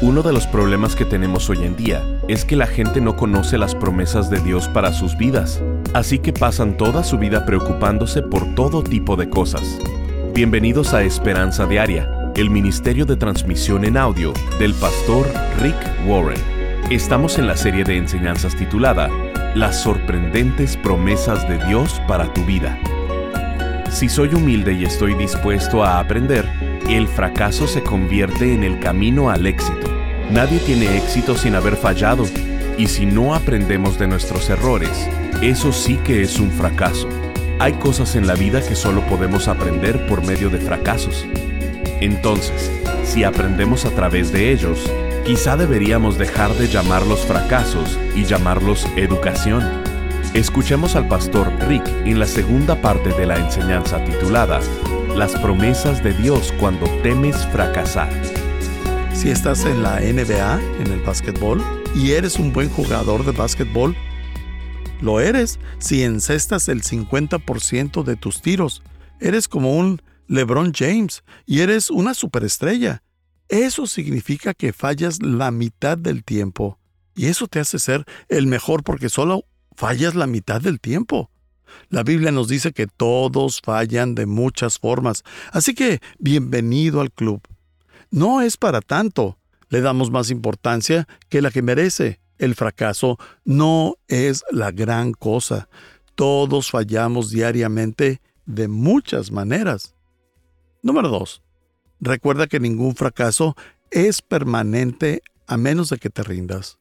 Uno de los problemas que tenemos hoy en día es que la gente no conoce las promesas de Dios para sus vidas, así que pasan toda su vida preocupándose por todo tipo de cosas. Bienvenidos a Esperanza Diaria, el ministerio de transmisión en audio del pastor Rick Warren. Estamos en la serie de enseñanzas titulada Las sorprendentes promesas de Dios para tu vida. Si soy humilde y estoy dispuesto a aprender, el fracaso se convierte en el camino al éxito. Nadie tiene éxito sin haber fallado, y si no aprendemos de nuestros errores, eso sí que es un fracaso. Hay cosas en la vida que solo podemos aprender por medio de fracasos. Entonces, si aprendemos a través de ellos, quizá deberíamos dejar de llamarlos fracasos y llamarlos educación. Escuchemos al pastor Rick en la segunda parte de la enseñanza titulada Las promesas de Dios cuando temes fracasar. Si estás en la NBA, en el básquetbol, y eres un buen jugador de básquetbol, lo eres si encestas el 50% de tus tiros. Eres como un LeBron James y eres una superestrella. Eso significa que fallas la mitad del tiempo. Y eso te hace ser el mejor porque solo fallas la mitad del tiempo. La Biblia nos dice que todos fallan de muchas formas, así que bienvenido al club. No es para tanto, le damos más importancia que la que merece. El fracaso no es la gran cosa. Todos fallamos diariamente de muchas maneras. Número 2. Recuerda que ningún fracaso es permanente a menos de que te rindas.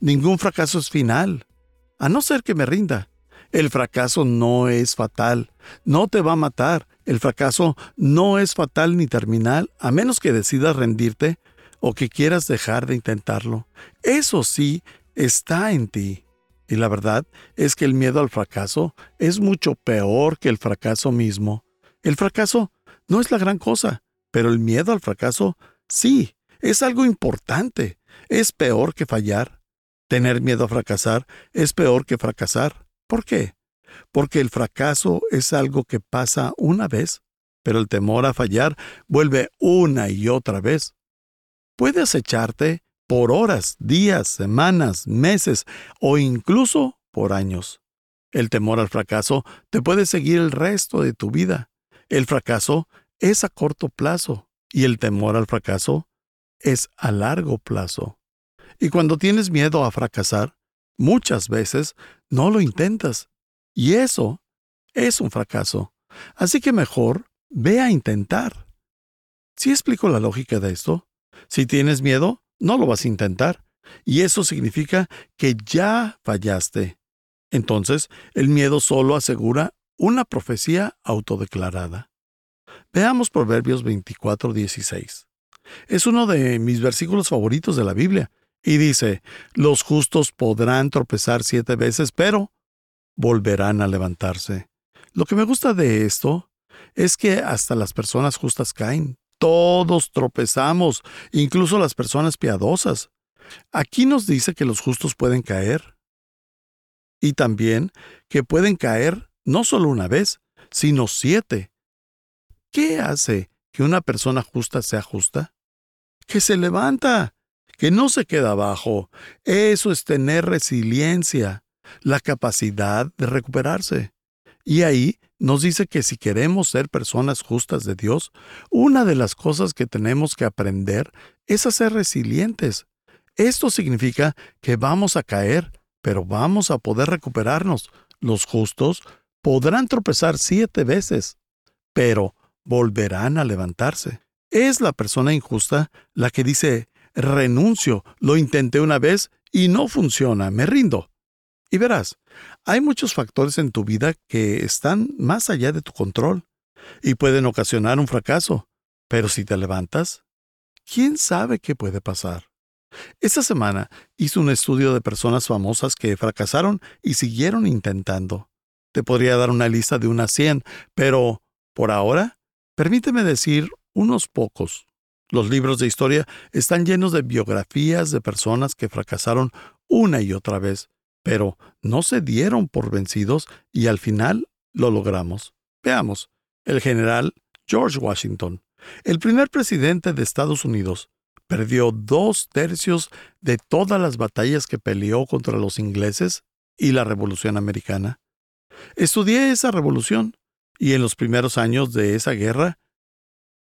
Ningún fracaso es final a no ser que me rinda. El fracaso no es fatal, no te va a matar. El fracaso no es fatal ni terminal, a menos que decidas rendirte o que quieras dejar de intentarlo. Eso sí está en ti. Y la verdad es que el miedo al fracaso es mucho peor que el fracaso mismo. El fracaso no es la gran cosa, pero el miedo al fracaso sí, es algo importante. Es peor que fallar. Tener miedo a fracasar es peor que fracasar. ¿Por qué? Porque el fracaso es algo que pasa una vez, pero el temor a fallar vuelve una y otra vez. Puede acecharte por horas, días, semanas, meses o incluso por años. El temor al fracaso te puede seguir el resto de tu vida. El fracaso es a corto plazo y el temor al fracaso es a largo plazo. Y cuando tienes miedo a fracasar, muchas veces no lo intentas. Y eso es un fracaso. Así que mejor ve a intentar. ¿Sí explico la lógica de esto? Si tienes miedo, no lo vas a intentar. Y eso significa que ya fallaste. Entonces, el miedo solo asegura una profecía autodeclarada. Veamos Proverbios 24:16. Es uno de mis versículos favoritos de la Biblia y dice, los justos podrán tropezar siete veces, pero volverán a levantarse. Lo que me gusta de esto es que hasta las personas justas caen. Todos tropezamos, incluso las personas piadosas. Aquí nos dice que los justos pueden caer. Y también que pueden caer no solo una vez, sino siete. ¿Qué hace que una persona justa sea justa? Que se levanta que no se queda abajo. Eso es tener resiliencia, la capacidad de recuperarse. Y ahí nos dice que si queremos ser personas justas de Dios, una de las cosas que tenemos que aprender es a ser resilientes. Esto significa que vamos a caer, pero vamos a poder recuperarnos. Los justos podrán tropezar siete veces, pero volverán a levantarse. Es la persona injusta la que dice, renuncio, lo intenté una vez y no funciona, me rindo. Y verás, hay muchos factores en tu vida que están más allá de tu control y pueden ocasionar un fracaso, pero si te levantas, ¿quién sabe qué puede pasar? Esta semana hice un estudio de personas famosas que fracasaron y siguieron intentando. Te podría dar una lista de unas 100, pero por ahora, permíteme decir unos pocos. Los libros de historia están llenos de biografías de personas que fracasaron una y otra vez, pero no se dieron por vencidos y al final lo logramos. Veamos, el general George Washington, el primer presidente de Estados Unidos, perdió dos tercios de todas las batallas que peleó contra los ingleses y la Revolución Americana. Estudié esa revolución y en los primeros años de esa guerra,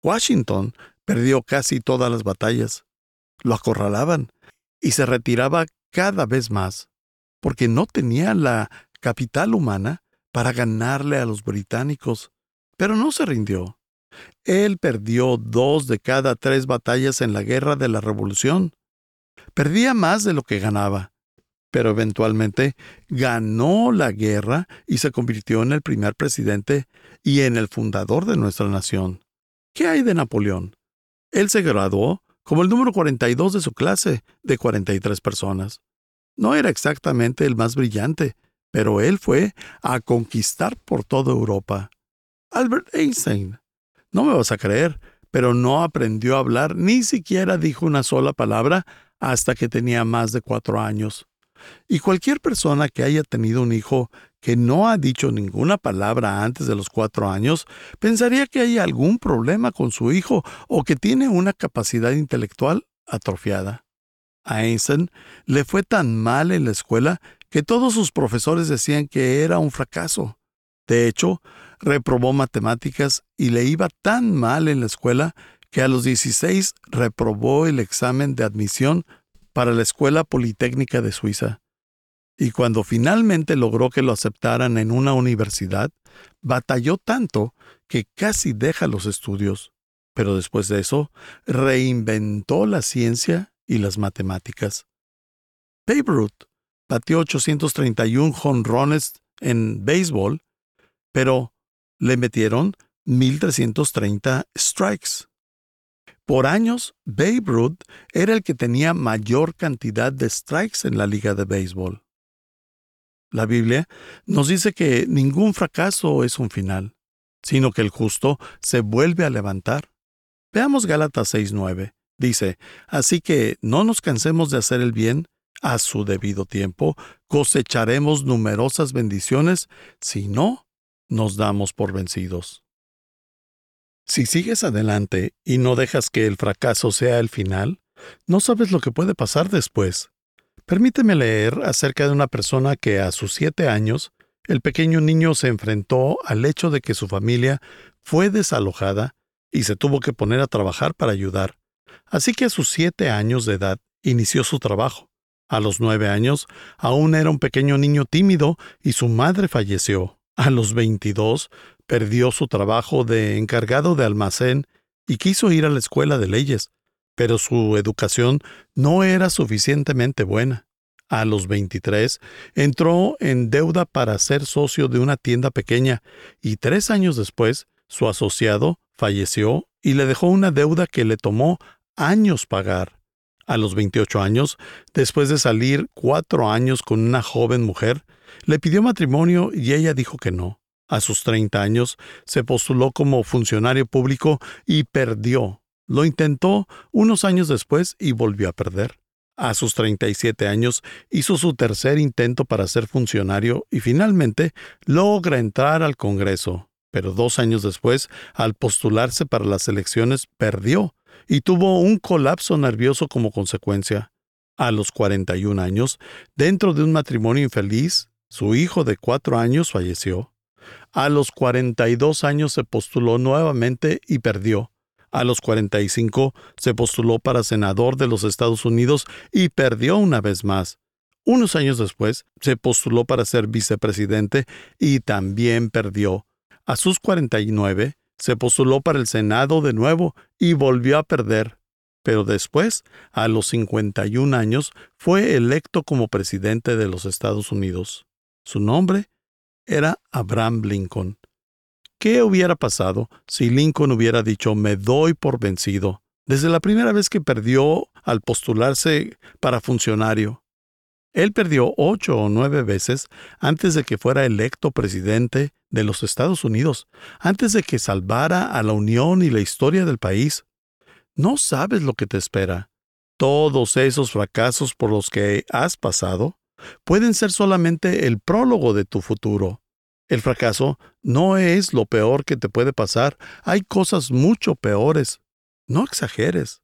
Washington perdió casi todas las batallas. Lo acorralaban y se retiraba cada vez más, porque no tenía la capital humana para ganarle a los británicos, pero no se rindió. Él perdió dos de cada tres batallas en la guerra de la Revolución. Perdía más de lo que ganaba, pero eventualmente ganó la guerra y se convirtió en el primer presidente y en el fundador de nuestra nación. ¿Qué hay de Napoleón? Él se graduó como el número 42 de su clase, de 43 personas. No era exactamente el más brillante, pero él fue a conquistar por toda Europa. Albert Einstein. No me vas a creer, pero no aprendió a hablar, ni siquiera dijo una sola palabra hasta que tenía más de cuatro años. Y cualquier persona que haya tenido un hijo que no ha dicho ninguna palabra antes de los cuatro años, pensaría que hay algún problema con su hijo o que tiene una capacidad intelectual atrofiada. A Einstein le fue tan mal en la escuela que todos sus profesores decían que era un fracaso. De hecho, reprobó matemáticas y le iba tan mal en la escuela que a los 16 reprobó el examen de admisión para la Escuela Politécnica de Suiza y cuando finalmente logró que lo aceptaran en una universidad, batalló tanto que casi deja los estudios. Pero después de eso, reinventó la ciencia y las matemáticas. Babe Ruth batió 831 jonrones en béisbol, pero le metieron 1330 strikes. Por años, Babe Ruth era el que tenía mayor cantidad de strikes en la liga de béisbol. La Biblia nos dice que ningún fracaso es un final, sino que el justo se vuelve a levantar. Veamos Gálatas 6:9. Dice, Así que no nos cansemos de hacer el bien, a su debido tiempo cosecharemos numerosas bendiciones, si no, nos damos por vencidos. Si sigues adelante y no dejas que el fracaso sea el final, no sabes lo que puede pasar después. Permíteme leer acerca de una persona que a sus siete años, el pequeño niño se enfrentó al hecho de que su familia fue desalojada y se tuvo que poner a trabajar para ayudar. Así que a sus siete años de edad inició su trabajo. A los nueve años aún era un pequeño niño tímido y su madre falleció. A los veintidós perdió su trabajo de encargado de almacén y quiso ir a la escuela de leyes, pero su educación no era suficientemente buena. A los 23 entró en deuda para ser socio de una tienda pequeña y tres años después su asociado falleció y le dejó una deuda que le tomó años pagar. A los 28 años, después de salir cuatro años con una joven mujer, le pidió matrimonio y ella dijo que no. A sus 30 años se postuló como funcionario público y perdió lo intentó unos años después y volvió a perder. A sus 37 años hizo su tercer intento para ser funcionario y finalmente logra entrar al Congreso, pero dos años después, al postularse para las elecciones, perdió y tuvo un colapso nervioso como consecuencia. A los 41 años, dentro de un matrimonio infeliz, su hijo de cuatro años falleció. A los 42 años se postuló nuevamente y perdió a los 45 se postuló para senador de los Estados Unidos y perdió una vez más. Unos años después se postuló para ser vicepresidente y también perdió. A sus 49 se postuló para el Senado de nuevo y volvió a perder. Pero después, a los 51 años, fue electo como presidente de los Estados Unidos. Su nombre era Abraham Lincoln. ¿Qué hubiera pasado si Lincoln hubiera dicho me doy por vencido desde la primera vez que perdió al postularse para funcionario? Él perdió ocho o nueve veces antes de que fuera electo presidente de los Estados Unidos, antes de que salvara a la Unión y la historia del país. No sabes lo que te espera. Todos esos fracasos por los que has pasado pueden ser solamente el prólogo de tu futuro. El fracaso no es lo peor que te puede pasar. Hay cosas mucho peores. No exageres.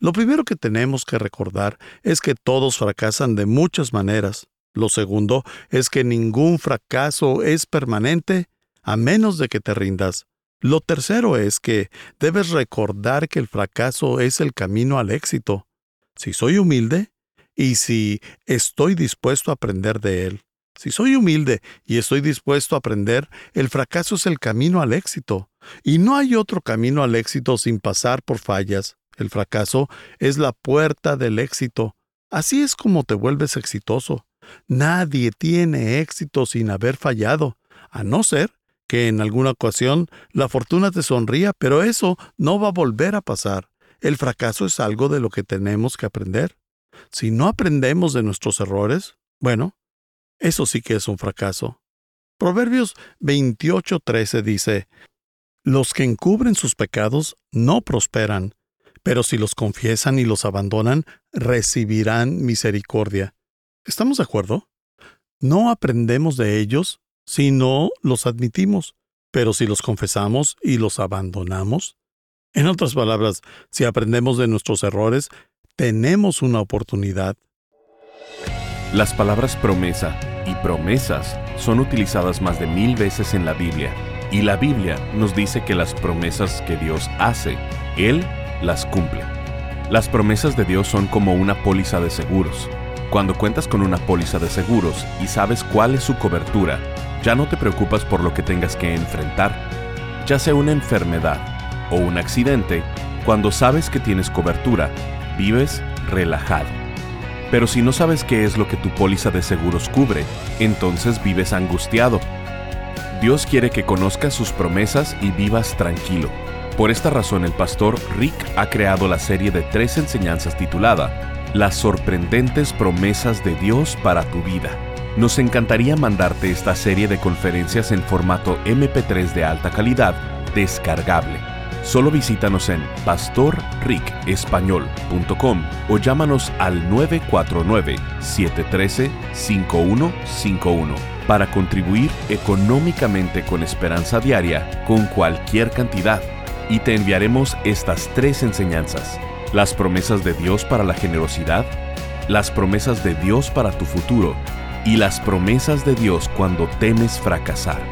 Lo primero que tenemos que recordar es que todos fracasan de muchas maneras. Lo segundo es que ningún fracaso es permanente a menos de que te rindas. Lo tercero es que debes recordar que el fracaso es el camino al éxito. Si soy humilde y si estoy dispuesto a aprender de él. Si soy humilde y estoy dispuesto a aprender, el fracaso es el camino al éxito. Y no hay otro camino al éxito sin pasar por fallas. El fracaso es la puerta del éxito. Así es como te vuelves exitoso. Nadie tiene éxito sin haber fallado, a no ser que en alguna ocasión la fortuna te sonría, pero eso no va a volver a pasar. El fracaso es algo de lo que tenemos que aprender. Si no aprendemos de nuestros errores, bueno, eso sí que es un fracaso. Proverbios 28:13 dice, Los que encubren sus pecados no prosperan, pero si los confiesan y los abandonan, recibirán misericordia. ¿Estamos de acuerdo? No aprendemos de ellos si no los admitimos, pero si los confesamos y los abandonamos. En otras palabras, si aprendemos de nuestros errores, tenemos una oportunidad. Las palabras promesa y promesas son utilizadas más de mil veces en la Biblia, y la Biblia nos dice que las promesas que Dios hace, Él las cumple. Las promesas de Dios son como una póliza de seguros. Cuando cuentas con una póliza de seguros y sabes cuál es su cobertura, ya no te preocupas por lo que tengas que enfrentar, ya sea una enfermedad o un accidente, cuando sabes que tienes cobertura, vives relajado. Pero si no sabes qué es lo que tu póliza de seguros cubre, entonces vives angustiado. Dios quiere que conozcas sus promesas y vivas tranquilo. Por esta razón el pastor Rick ha creado la serie de tres enseñanzas titulada Las sorprendentes promesas de Dios para tu vida. Nos encantaría mandarte esta serie de conferencias en formato MP3 de alta calidad descargable. Solo visítanos en pastorricespañol.com o llámanos al 949-713-5151 para contribuir económicamente con Esperanza Diaria con cualquier cantidad y te enviaremos estas tres enseñanzas. Las promesas de Dios para la generosidad, las promesas de Dios para tu futuro y las promesas de Dios cuando temes fracasar.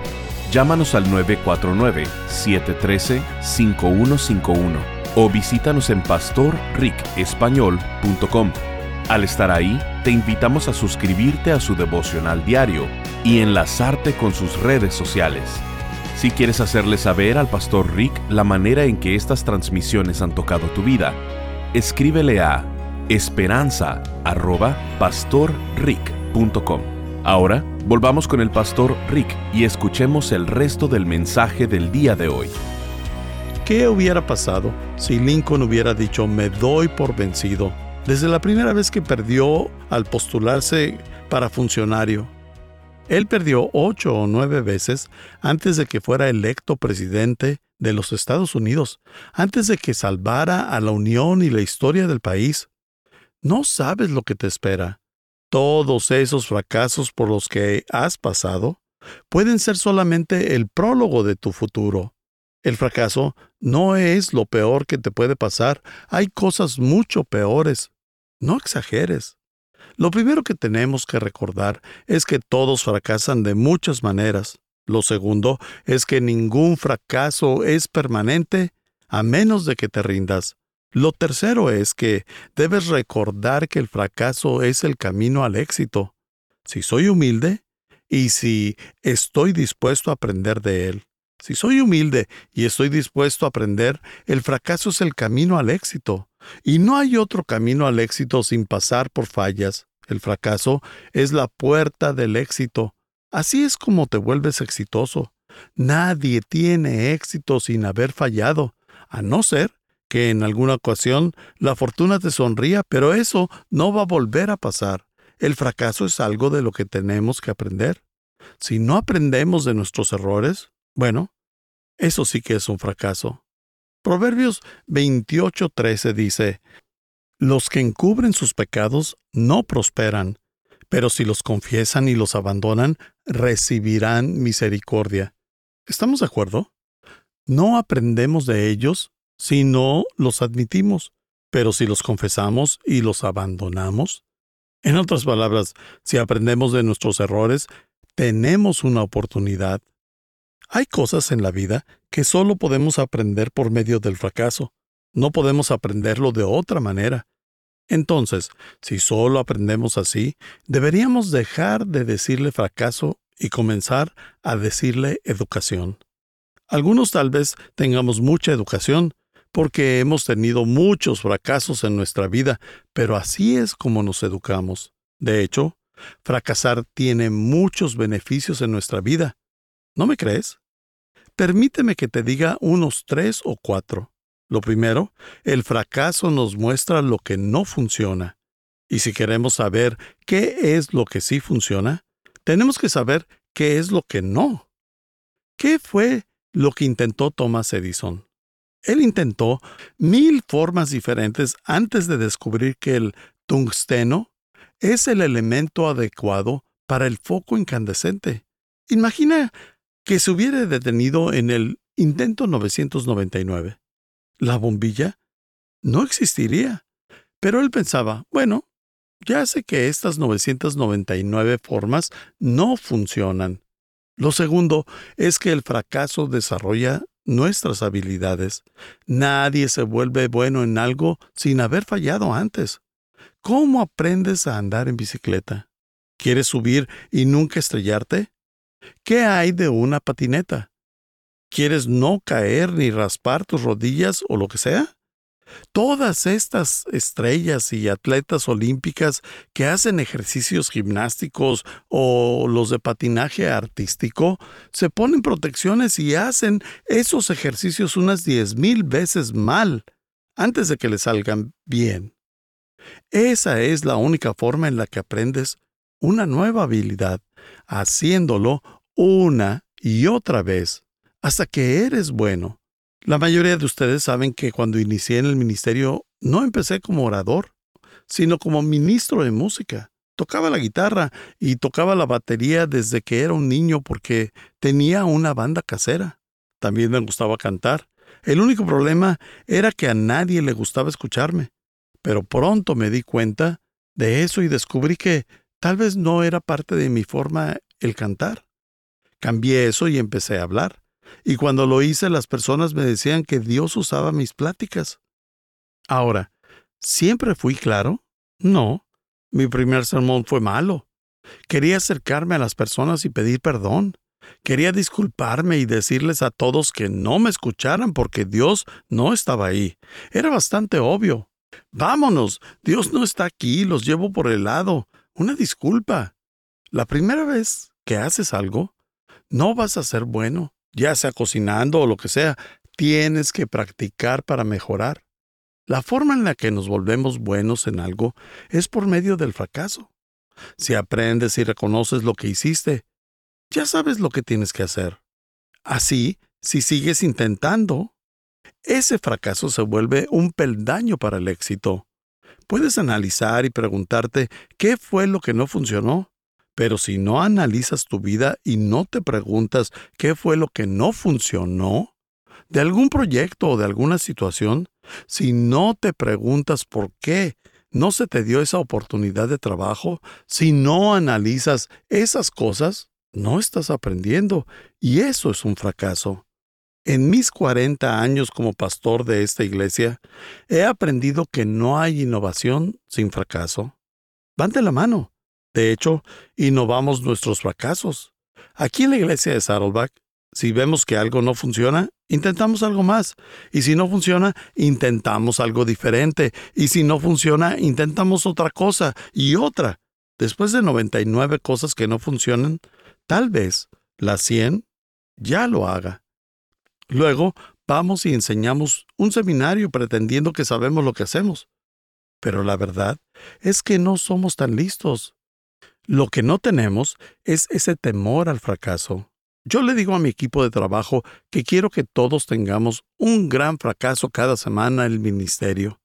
Llámanos al 949-713-5151 o visítanos en pastorricespañol.com. Al estar ahí, te invitamos a suscribirte a su devocional diario y enlazarte con sus redes sociales. Si quieres hacerle saber al pastor Rick la manera en que estas transmisiones han tocado tu vida, escríbele a esperanza@pastorrick.com. Ahora, volvamos con el pastor Rick y escuchemos el resto del mensaje del día de hoy. ¿Qué hubiera pasado si Lincoln hubiera dicho me doy por vencido desde la primera vez que perdió al postularse para funcionario él perdió ocho o nueve veces antes de que fuera electo presidente de los Estados Unidos, antes de que salvara a la Unión y la historia del país. No sabes lo que te espera. Todos esos fracasos por los que has pasado pueden ser solamente el prólogo de tu futuro. El fracaso no es lo peor que te puede pasar, hay cosas mucho peores. No exageres. Lo primero que tenemos que recordar es que todos fracasan de muchas maneras. Lo segundo es que ningún fracaso es permanente a menos de que te rindas. Lo tercero es que debes recordar que el fracaso es el camino al éxito. Si soy humilde y si estoy dispuesto a aprender de él. Si soy humilde y estoy dispuesto a aprender, el fracaso es el camino al éxito. Y no hay otro camino al éxito sin pasar por fallas. El fracaso es la puerta del éxito. Así es como te vuelves exitoso. Nadie tiene éxito sin haber fallado, a no ser que en alguna ocasión la fortuna te sonría, pero eso no va a volver a pasar. El fracaso es algo de lo que tenemos que aprender. Si no aprendemos de nuestros errores, bueno, eso sí que es un fracaso. Proverbios 28:13 dice, Los que encubren sus pecados no prosperan, pero si los confiesan y los abandonan, recibirán misericordia. ¿Estamos de acuerdo? No aprendemos de ellos si no los admitimos, Pero si los confesamos y los abandonamos, en otras palabras, si aprendemos de nuestros errores, tenemos una oportunidad. Hay cosas en la vida que solo podemos aprender por medio del fracaso. No podemos aprenderlo de otra manera. Entonces, si solo aprendemos así, deberíamos dejar de decirle fracaso y comenzar a decirle educación. Algunos tal vez tengamos mucha educación, porque hemos tenido muchos fracasos en nuestra vida, pero así es como nos educamos. De hecho, fracasar tiene muchos beneficios en nuestra vida. ¿No me crees? Permíteme que te diga unos tres o cuatro. Lo primero, el fracaso nos muestra lo que no funciona. Y si queremos saber qué es lo que sí funciona, tenemos que saber qué es lo que no. ¿Qué fue lo que intentó Thomas Edison? Él intentó mil formas diferentes antes de descubrir que el tungsteno es el elemento adecuado para el foco incandescente. Imagina que se hubiera detenido en el intento 999. La bombilla no existiría. Pero él pensaba, bueno, ya sé que estas 999 formas no funcionan. Lo segundo es que el fracaso desarrolla nuestras habilidades. Nadie se vuelve bueno en algo sin haber fallado antes. ¿Cómo aprendes a andar en bicicleta? ¿Quieres subir y nunca estrellarte? ¿Qué hay de una patineta? ¿Quieres no caer ni raspar tus rodillas o lo que sea? Todas estas estrellas y atletas olímpicas que hacen ejercicios gimnásticos o los de patinaje artístico se ponen protecciones y hacen esos ejercicios unas diez mil veces mal antes de que les salgan bien. Esa es la única forma en la que aprendes una nueva habilidad, haciéndolo una y otra vez, hasta que eres bueno. La mayoría de ustedes saben que cuando inicié en el ministerio no empecé como orador, sino como ministro de música. Tocaba la guitarra y tocaba la batería desde que era un niño porque tenía una banda casera. También me gustaba cantar. El único problema era que a nadie le gustaba escucharme. Pero pronto me di cuenta de eso y descubrí que tal vez no era parte de mi forma el cantar. Cambié eso y empecé a hablar. Y cuando lo hice las personas me decían que Dios usaba mis pláticas. Ahora, ¿siempre fui claro? No. Mi primer sermón fue malo. Quería acercarme a las personas y pedir perdón. Quería disculparme y decirles a todos que no me escucharan porque Dios no estaba ahí. Era bastante obvio. Vámonos, Dios no está aquí, los llevo por el lado. Una disculpa. La primera vez que haces algo, no vas a ser bueno ya sea cocinando o lo que sea, tienes que practicar para mejorar. La forma en la que nos volvemos buenos en algo es por medio del fracaso. Si aprendes y reconoces lo que hiciste, ya sabes lo que tienes que hacer. Así, si sigues intentando, ese fracaso se vuelve un peldaño para el éxito. Puedes analizar y preguntarte qué fue lo que no funcionó pero si no analizas tu vida y no te preguntas qué fue lo que no funcionó, de algún proyecto o de alguna situación, si no te preguntas por qué no se te dio esa oportunidad de trabajo, si no analizas esas cosas, no estás aprendiendo y eso es un fracaso. En mis 40 años como pastor de esta iglesia, he aprendido que no hay innovación sin fracaso. Van de la mano. De hecho, innovamos nuestros fracasos. Aquí en la iglesia de Saddleback, si vemos que algo no funciona, intentamos algo más. Y si no funciona, intentamos algo diferente. Y si no funciona, intentamos otra cosa y otra. Después de 99 cosas que no funcionan, tal vez la 100 ya lo haga. Luego vamos y enseñamos un seminario pretendiendo que sabemos lo que hacemos. Pero la verdad es que no somos tan listos. Lo que no tenemos es ese temor al fracaso. Yo le digo a mi equipo de trabajo que quiero que todos tengamos un gran fracaso cada semana en el ministerio,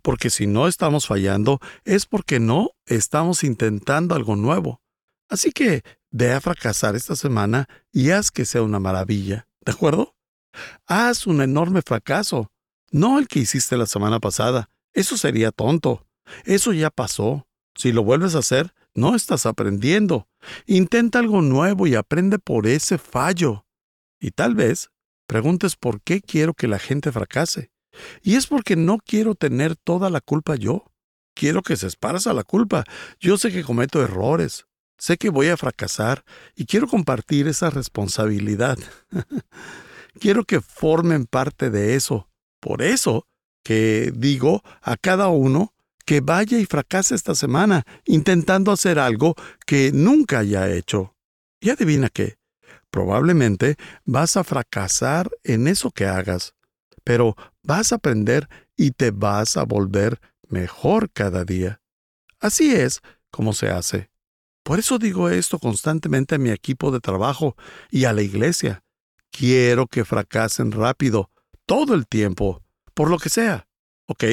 porque si no estamos fallando es porque no estamos intentando algo nuevo. Así que ve a fracasar esta semana y haz que sea una maravilla, ¿de acuerdo? Haz un enorme fracaso, no el que hiciste la semana pasada, Eso sería tonto. Eso ya pasó. Si lo vuelves a hacer, no estás aprendiendo. Intenta algo nuevo y aprende por ese fallo. Y tal vez preguntes por qué quiero que la gente fracase. Y es porque no quiero tener toda la culpa yo. Quiero que se esparza la culpa. Yo sé que cometo errores. Sé que voy a fracasar y quiero compartir esa responsabilidad. quiero que formen parte de eso. Por eso que digo a cada uno que vaya y fracase esta semana intentando hacer algo que nunca haya hecho. Y adivina qué, probablemente vas a fracasar en eso que hagas, pero vas a aprender y te vas a volver mejor cada día. Así es como se hace. Por eso digo esto constantemente a mi equipo de trabajo y a la iglesia. Quiero que fracasen rápido, todo el tiempo, por lo que sea. ¿Ok?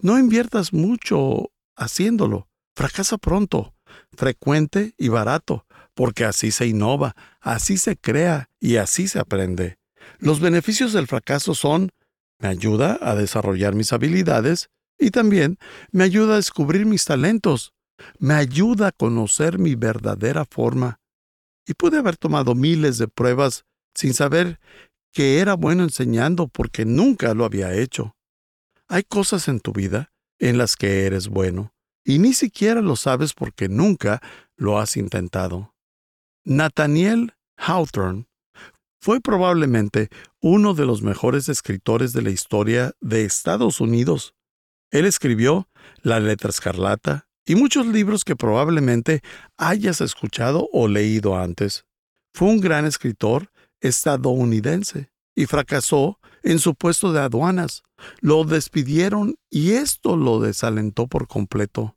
No inviertas mucho haciéndolo. Fracasa pronto, frecuente y barato, porque así se innova, así se crea y así se aprende. Los beneficios del fracaso son, me ayuda a desarrollar mis habilidades y también me ayuda a descubrir mis talentos, me ayuda a conocer mi verdadera forma. Y pude haber tomado miles de pruebas sin saber que era bueno enseñando porque nunca lo había hecho. Hay cosas en tu vida en las que eres bueno, y ni siquiera lo sabes porque nunca lo has intentado. Nathaniel Hawthorne fue probablemente uno de los mejores escritores de la historia de Estados Unidos. Él escribió La letra escarlata y muchos libros que probablemente hayas escuchado o leído antes. Fue un gran escritor estadounidense y fracasó en su puesto de aduanas. Lo despidieron y esto lo desalentó por completo.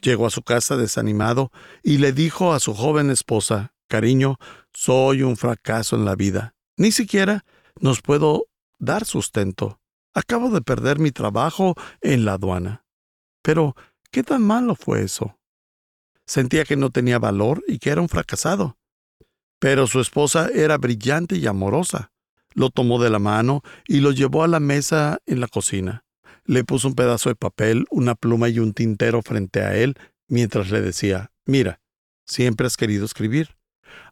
Llegó a su casa desanimado y le dijo a su joven esposa, Cariño, soy un fracaso en la vida. Ni siquiera nos puedo dar sustento. Acabo de perder mi trabajo en la aduana. Pero, ¿qué tan malo fue eso? Sentía que no tenía valor y que era un fracasado. Pero su esposa era brillante y amorosa lo tomó de la mano y lo llevó a la mesa en la cocina. Le puso un pedazo de papel, una pluma y un tintero frente a él mientras le decía, Mira, siempre has querido escribir.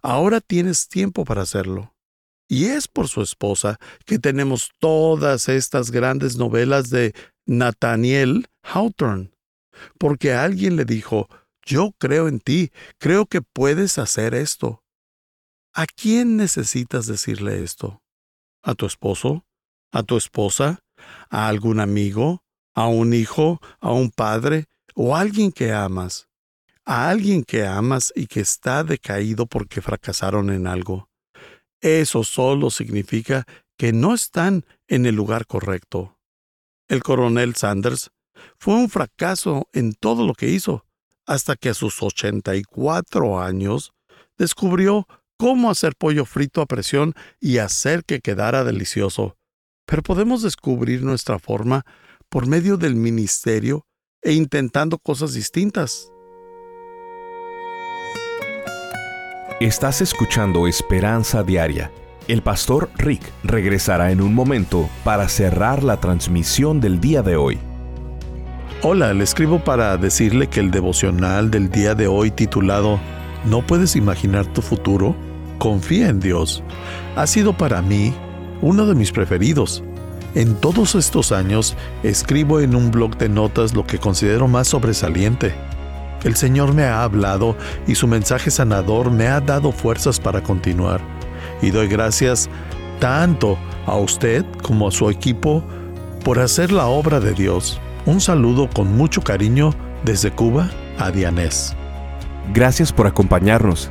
Ahora tienes tiempo para hacerlo. Y es por su esposa que tenemos todas estas grandes novelas de Nathaniel Hawthorne. Porque alguien le dijo, yo creo en ti, creo que puedes hacer esto. ¿A quién necesitas decirle esto? A tu esposo, a tu esposa, a algún amigo, a un hijo, a un padre o a alguien que amas, a alguien que amas y que está decaído porque fracasaron en algo. Eso solo significa que no están en el lugar correcto. El coronel Sanders fue un fracaso en todo lo que hizo, hasta que a sus 84 años descubrió cómo hacer pollo frito a presión y hacer que quedara delicioso. Pero podemos descubrir nuestra forma por medio del ministerio e intentando cosas distintas. Estás escuchando Esperanza Diaria. El pastor Rick regresará en un momento para cerrar la transmisión del día de hoy. Hola, le escribo para decirle que el devocional del día de hoy titulado ¿No puedes imaginar tu futuro? Confía en Dios. Ha sido para mí uno de mis preferidos. En todos estos años escribo en un blog de notas lo que considero más sobresaliente. El Señor me ha hablado y su mensaje sanador me ha dado fuerzas para continuar. Y doy gracias tanto a usted como a su equipo por hacer la obra de Dios. Un saludo con mucho cariño desde Cuba a Dianés. Gracias por acompañarnos.